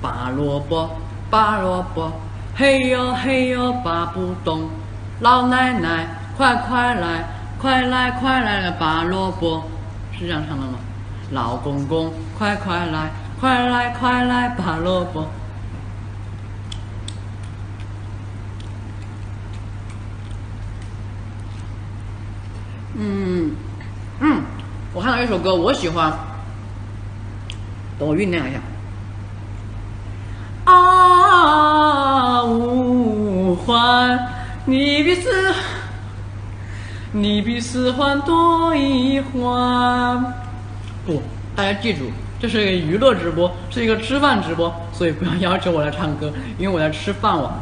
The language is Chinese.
拔萝卜，拔萝卜，嘿呦嘿呦拔不动。老奶奶，快快来，快来快来拔萝卜，是这样唱的吗？老公公，快快来，快来快来拔萝卜。嗯嗯，我看到一首歌，我喜欢，等我酝酿一下。欢，你比四，你比四环多一环。不，大家记住，这是一个娱乐直播，是一个吃饭直播，所以不要要求我来唱歌，因为我在吃饭碗。